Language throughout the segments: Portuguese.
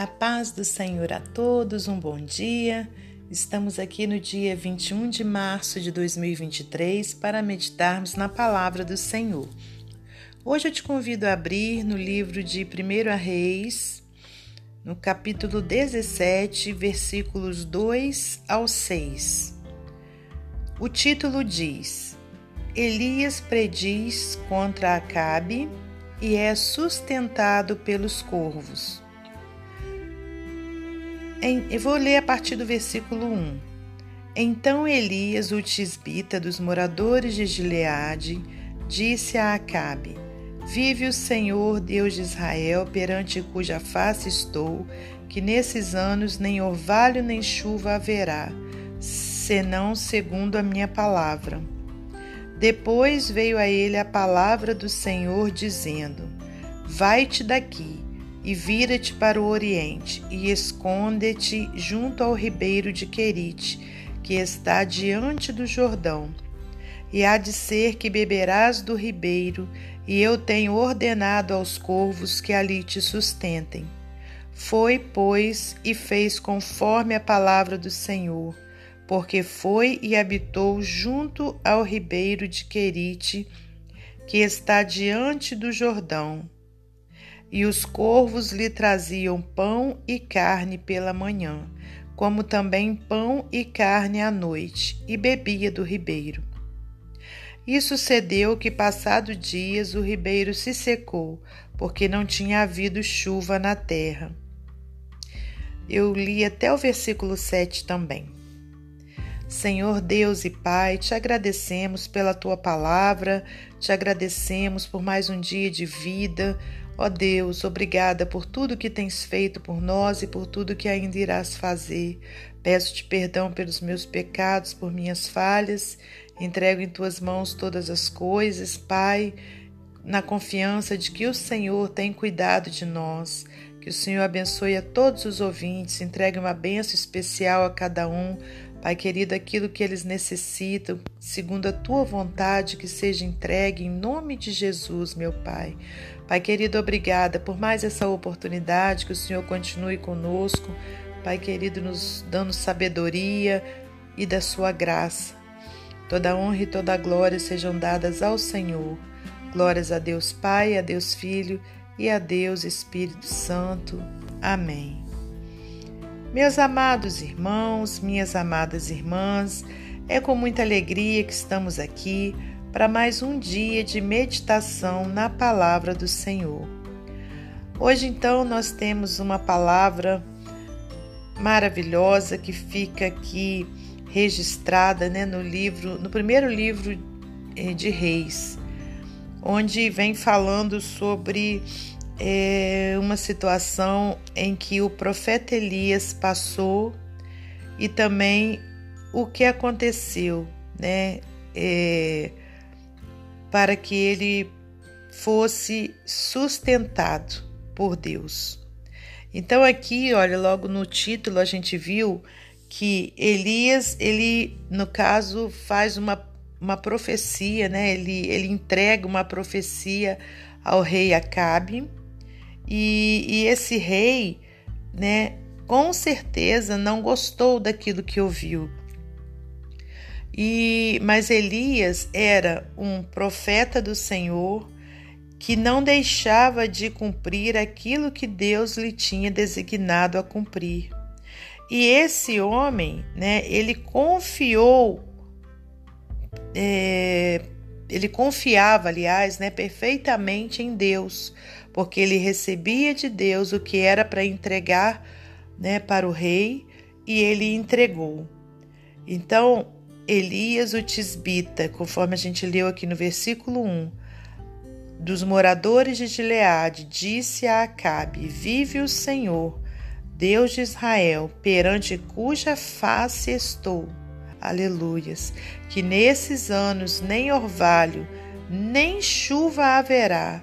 A paz do Senhor a todos, um bom dia. Estamos aqui no dia 21 de março de 2023 para meditarmos na palavra do Senhor. Hoje eu te convido a abrir no livro de 1 Reis, no capítulo 17, versículos 2 ao 6. O título diz: Elias prediz contra Acabe e é sustentado pelos corvos. Eu vou ler a partir do versículo 1. Então Elias, o tisbita dos moradores de Gileade, disse a Acabe: Vive o Senhor, Deus de Israel, perante cuja face estou, que nesses anos nem orvalho nem chuva haverá, senão segundo a minha palavra. Depois veio a ele a palavra do Senhor, dizendo: Vai-te daqui e vira-te para o oriente e esconde-te junto ao ribeiro de Querite, que está diante do Jordão. E há de ser que beberás do ribeiro, e eu tenho ordenado aos corvos que ali te sustentem. Foi, pois, e fez conforme a palavra do Senhor porque foi e habitou junto ao ribeiro de Querite, que está diante do Jordão. E os corvos lhe traziam pão e carne pela manhã, como também pão e carne à noite, e bebia do ribeiro. E sucedeu que, passado dias, o ribeiro se secou, porque não tinha havido chuva na terra. Eu li até o versículo 7 também. Senhor Deus e Pai, te agradecemos pela tua palavra, te agradecemos por mais um dia de vida. Ó Deus, obrigada por tudo que tens feito por nós e por tudo que ainda irás fazer. Peço-te perdão pelos meus pecados, por minhas falhas. Entrego em tuas mãos todas as coisas, Pai, na confiança de que o Senhor tem cuidado de nós. Que o Senhor abençoe a todos os ouvintes, entregue uma bênção especial a cada um Pai querido, aquilo que eles necessitam, segundo a tua vontade, que seja entregue em nome de Jesus, meu Pai. Pai querido, obrigada por mais essa oportunidade, que o Senhor continue conosco. Pai querido, nos dando sabedoria e da sua graça. Toda honra e toda glória sejam dadas ao Senhor. Glórias a Deus Pai, a Deus Filho e a Deus Espírito Santo. Amém. Meus amados irmãos, minhas amadas irmãs, é com muita alegria que estamos aqui para mais um dia de meditação na palavra do Senhor. Hoje, então, nós temos uma palavra maravilhosa que fica aqui registrada né, no livro, no primeiro livro eh, de Reis, onde vem falando sobre é uma situação em que o profeta Elias passou e também o que aconteceu, né, é, para que ele fosse sustentado por Deus. Então aqui, olha, logo no título a gente viu que Elias, ele no caso faz uma, uma profecia, né? Ele, ele entrega uma profecia ao rei Acabe e, e esse rei, né, com certeza não gostou daquilo que ouviu. E mas Elias era um profeta do Senhor que não deixava de cumprir aquilo que Deus lhe tinha designado a cumprir. E esse homem, né, ele confiou, é, ele confiava, aliás, né, perfeitamente em Deus, porque ele recebia de Deus o que era para entregar né, para o rei e ele entregou. Então, Elias o Tisbita, conforme a gente leu aqui no versículo 1, dos moradores de Gileade, disse a Acabe: Vive o Senhor, Deus de Israel, perante cuja face estou. Aleluias. Que nesses anos nem orvalho, nem chuva haverá,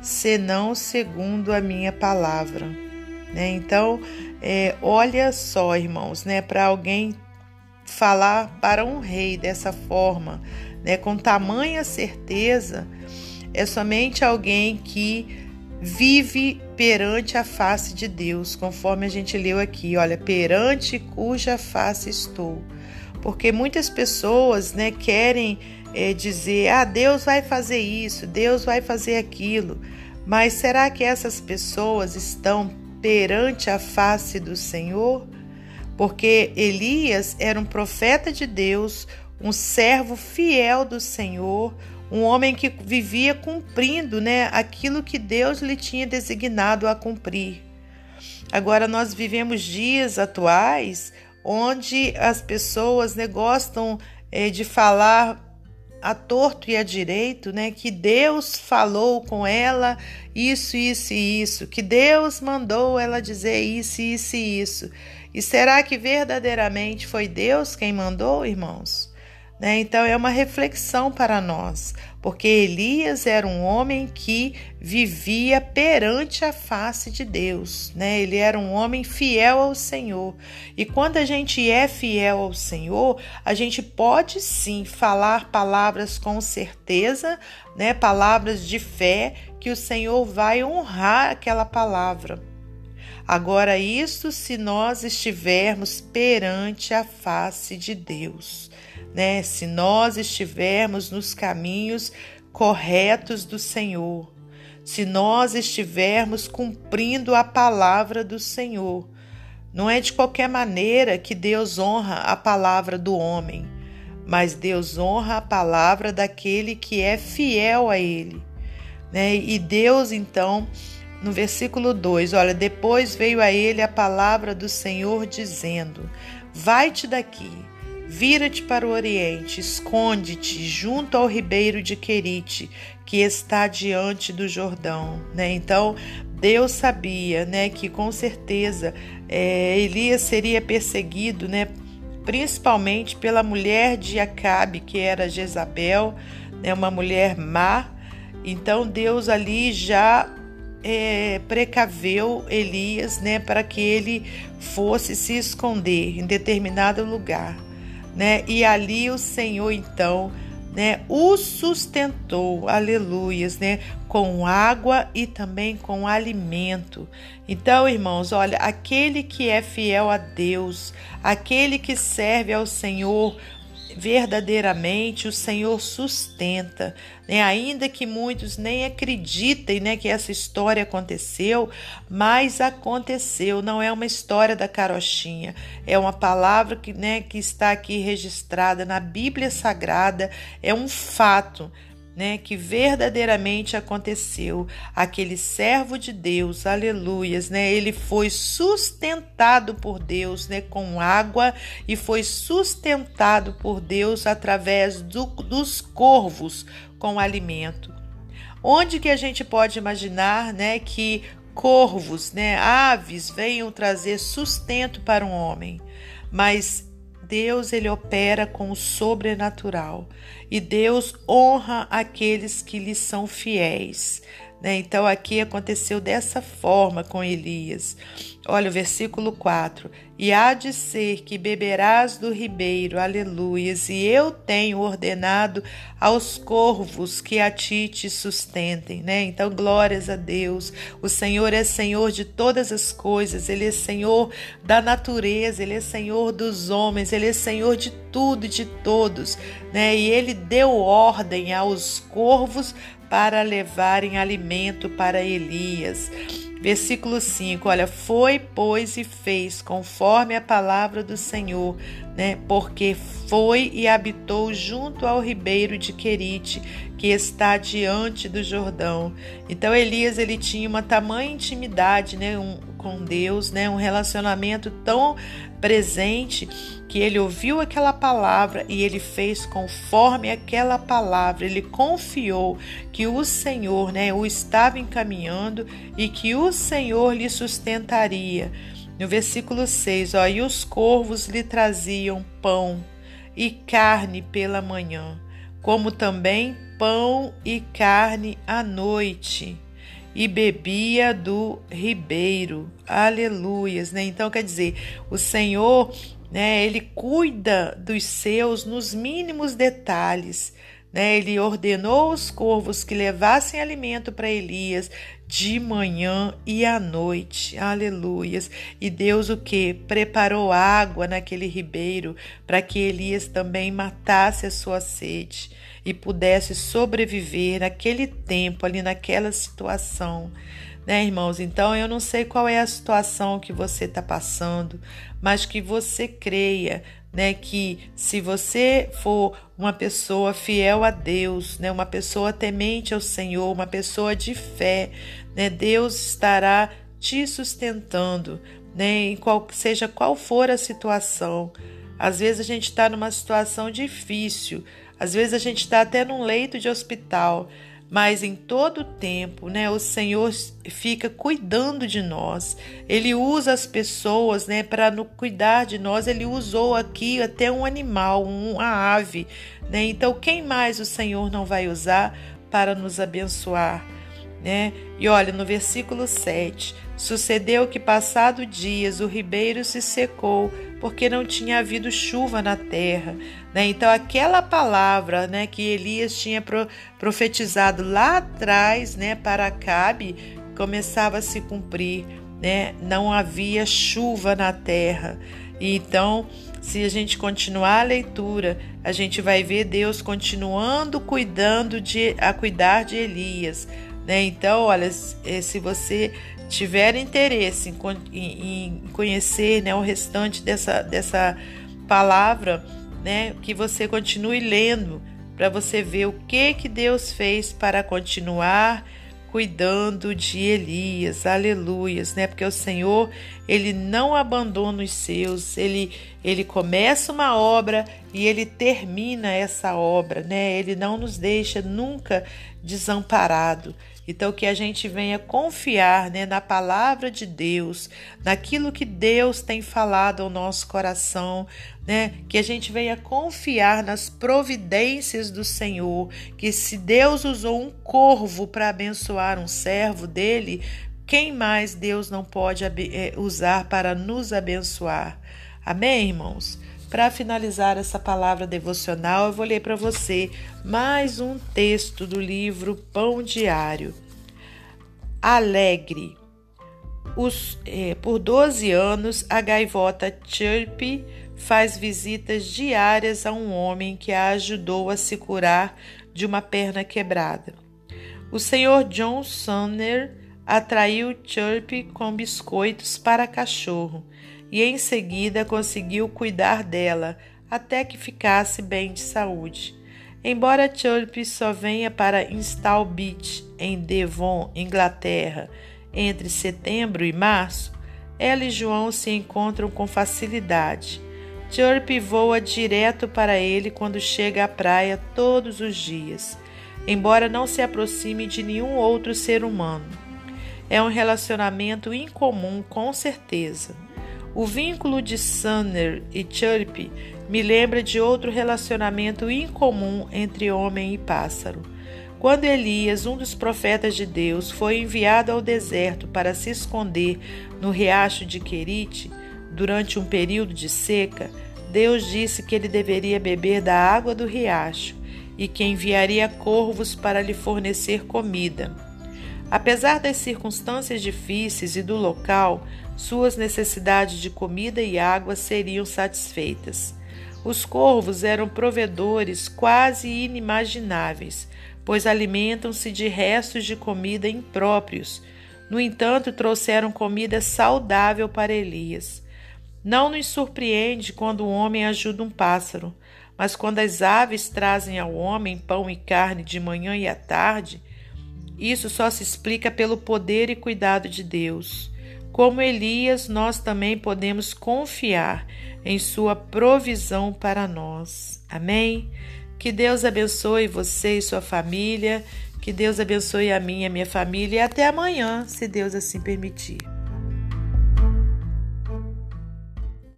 senão segundo a minha palavra. Né? Então, é, olha só, irmãos, né, para alguém falar para um rei dessa forma, né, com tamanha certeza, é somente alguém que vive perante a face de Deus, conforme a gente leu aqui, olha, perante cuja face estou. Porque muitas pessoas, né, querem é, dizer, ah, Deus vai fazer isso, Deus vai fazer aquilo. Mas será que essas pessoas estão perante a face do Senhor? Porque Elias era um profeta de Deus, um servo fiel do Senhor, um homem que vivia cumprindo né, aquilo que Deus lhe tinha designado a cumprir. Agora, nós vivemos dias atuais onde as pessoas né, gostam é, de falar a torto e a direito, né, que Deus falou com ela isso, isso e isso, que Deus mandou ela dizer isso, isso e isso. E será que verdadeiramente foi Deus quem mandou, irmãos? Né? Então é uma reflexão para nós, porque Elias era um homem que vivia perante a face de Deus, né? Ele era um homem fiel ao Senhor. E quando a gente é fiel ao Senhor, a gente pode sim falar palavras com certeza, né? Palavras de fé que o Senhor vai honrar aquela palavra. Agora, isso se nós estivermos perante a face de Deus, né? Se nós estivermos nos caminhos corretos do Senhor, se nós estivermos cumprindo a palavra do Senhor. Não é de qualquer maneira que Deus honra a palavra do homem, mas Deus honra a palavra daquele que é fiel a Ele. Né? E Deus, então, no versículo 2, olha, depois veio a ele a palavra do Senhor dizendo: Vai-te daqui, vira-te para o oriente, esconde-te junto ao ribeiro de Querite, que está diante do Jordão. Né? Então, Deus sabia né, que com certeza é, Elias seria perseguido, né, principalmente pela mulher de Acabe, que era Jezabel, né, uma mulher má. Então Deus ali já é, precaveu Elias, né, para que ele fosse se esconder em determinado lugar, né? E ali o Senhor então, né, o sustentou, aleluias, né, com água e também com alimento. Então, irmãos, olha, aquele que é fiel a Deus, aquele que serve ao Senhor verdadeiramente o Senhor sustenta, né? ainda que muitos nem acreditem né, que essa história aconteceu, mas aconteceu, não é uma história da carochinha, é uma palavra que, né, que está aqui registrada na Bíblia Sagrada, é um fato né, que verdadeiramente aconteceu. Aquele servo de Deus, aleluias, né, ele foi sustentado por Deus, né, com água e foi sustentado por Deus através do, dos corvos com alimento. Onde que a gente pode imaginar, né, que corvos, né, aves venham trazer sustento para um homem? Mas Deus ele opera com o sobrenatural e Deus honra aqueles que lhe são fiéis. Né? Então aqui aconteceu dessa forma com Elias. Olha o versículo 4: E há de ser que beberás do ribeiro, aleluias, e eu tenho ordenado aos corvos que a ti te sustentem, né? Então, glórias a Deus. O Senhor é Senhor de todas as coisas, Ele é Senhor da natureza, Ele é Senhor dos homens, Ele é Senhor de tudo e de todos, né? E Ele deu ordem aos corvos para levarem alimento para Elias. Versículo 5, olha, foi, pois, e fez conforme a palavra do Senhor, né? Porque foi e habitou junto ao ribeiro de Querite, que está diante do Jordão. Então Elias ele tinha uma tamanha intimidade, né, um, com Deus, né, um relacionamento tão presente que ele ouviu aquela palavra e ele fez conforme aquela palavra. Ele confiou que o Senhor, né, o estava encaminhando e que o Senhor lhe sustentaria. No versículo 6, ó, e os corvos lhe traziam pão e carne pela manhã, como também pão e carne à noite e bebia do ribeiro. Aleluias, né? Então quer dizer, o Senhor, né, ele cuida dos seus nos mínimos detalhes, né? Ele ordenou os corvos que levassem alimento para Elias de manhã e à noite. Aleluias. E Deus o que? Preparou água naquele ribeiro para que Elias também matasse a sua sede e pudesse sobreviver naquele tempo, ali naquela situação. Né, irmãos? Então eu não sei qual é a situação que você está passando, mas que você creia né, que se você for uma pessoa fiel a Deus, né, uma pessoa temente ao Senhor, uma pessoa de fé, né, Deus estará te sustentando, né, em qual, seja qual for a situação. Às vezes a gente está numa situação difícil, às vezes a gente está até num leito de hospital, mas em todo tempo, né, o Senhor fica cuidando de nós. Ele usa as pessoas, né, para cuidar de nós. Ele usou aqui até um animal, uma ave, né? Então, quem mais o Senhor não vai usar para nos abençoar, né? E olha, no versículo 7, sucedeu que passado dias o ribeiro se secou, porque não tinha havido chuva na terra. Né? Então, aquela palavra né, que Elias tinha profetizado lá atrás né, para Acabe começava a se cumprir. Né? Não havia chuva na terra. E então, se a gente continuar a leitura, a gente vai ver Deus continuando cuidando de a cuidar de Elias, né? Então, olha, se você tiver interesse em, em conhecer né, o restante dessa, dessa palavra, né, que você continue lendo para você ver o que que Deus fez para continuar cuidando de Elias. Aleluias, né? Porque o Senhor, ele não abandona os seus. Ele ele começa uma obra e ele termina essa obra, né? Ele não nos deixa nunca desamparado. Então, que a gente venha confiar né, na palavra de Deus, naquilo que Deus tem falado ao nosso coração, né? Que a gente venha confiar nas providências do Senhor, que se Deus usou um corvo para abençoar um servo dele, quem mais Deus não pode eh, usar para nos abençoar? Amém, irmãos? Para finalizar essa palavra devocional, eu vou ler para você mais um texto do livro Pão Diário. Alegre. Os, é, por 12 anos, a gaivota Chirpy faz visitas diárias a um homem que a ajudou a se curar de uma perna quebrada. O senhor John Sumner atraiu Chirpy com biscoitos para cachorro e em seguida conseguiu cuidar dela até que ficasse bem de saúde. Embora Chirpy só venha para Install Beach, em Devon, Inglaterra, entre setembro e março, ela e João se encontram com facilidade. Chirpy voa direto para ele quando chega à praia todos os dias, embora não se aproxime de nenhum outro ser humano. É um relacionamento incomum, com certeza. O vínculo de Sunner e Chirpy me lembra de outro relacionamento incomum entre homem e pássaro. Quando Elias, um dos profetas de Deus, foi enviado ao deserto para se esconder no riacho de Querite durante um período de seca, Deus disse que ele deveria beber da água do riacho e que enviaria corvos para lhe fornecer comida. Apesar das circunstâncias difíceis e do local, suas necessidades de comida e água seriam satisfeitas. Os corvos eram provedores quase inimagináveis, pois alimentam-se de restos de comida impróprios. No entanto, trouxeram comida saudável para Elias. Não nos surpreende quando o homem ajuda um pássaro, mas quando as aves trazem ao homem pão e carne de manhã e à tarde, isso só se explica pelo poder e cuidado de Deus. Como Elias, nós também podemos confiar em sua provisão para nós. Amém? Que Deus abençoe você e sua família. Que Deus abençoe a minha e a minha família. E até amanhã, se Deus assim permitir.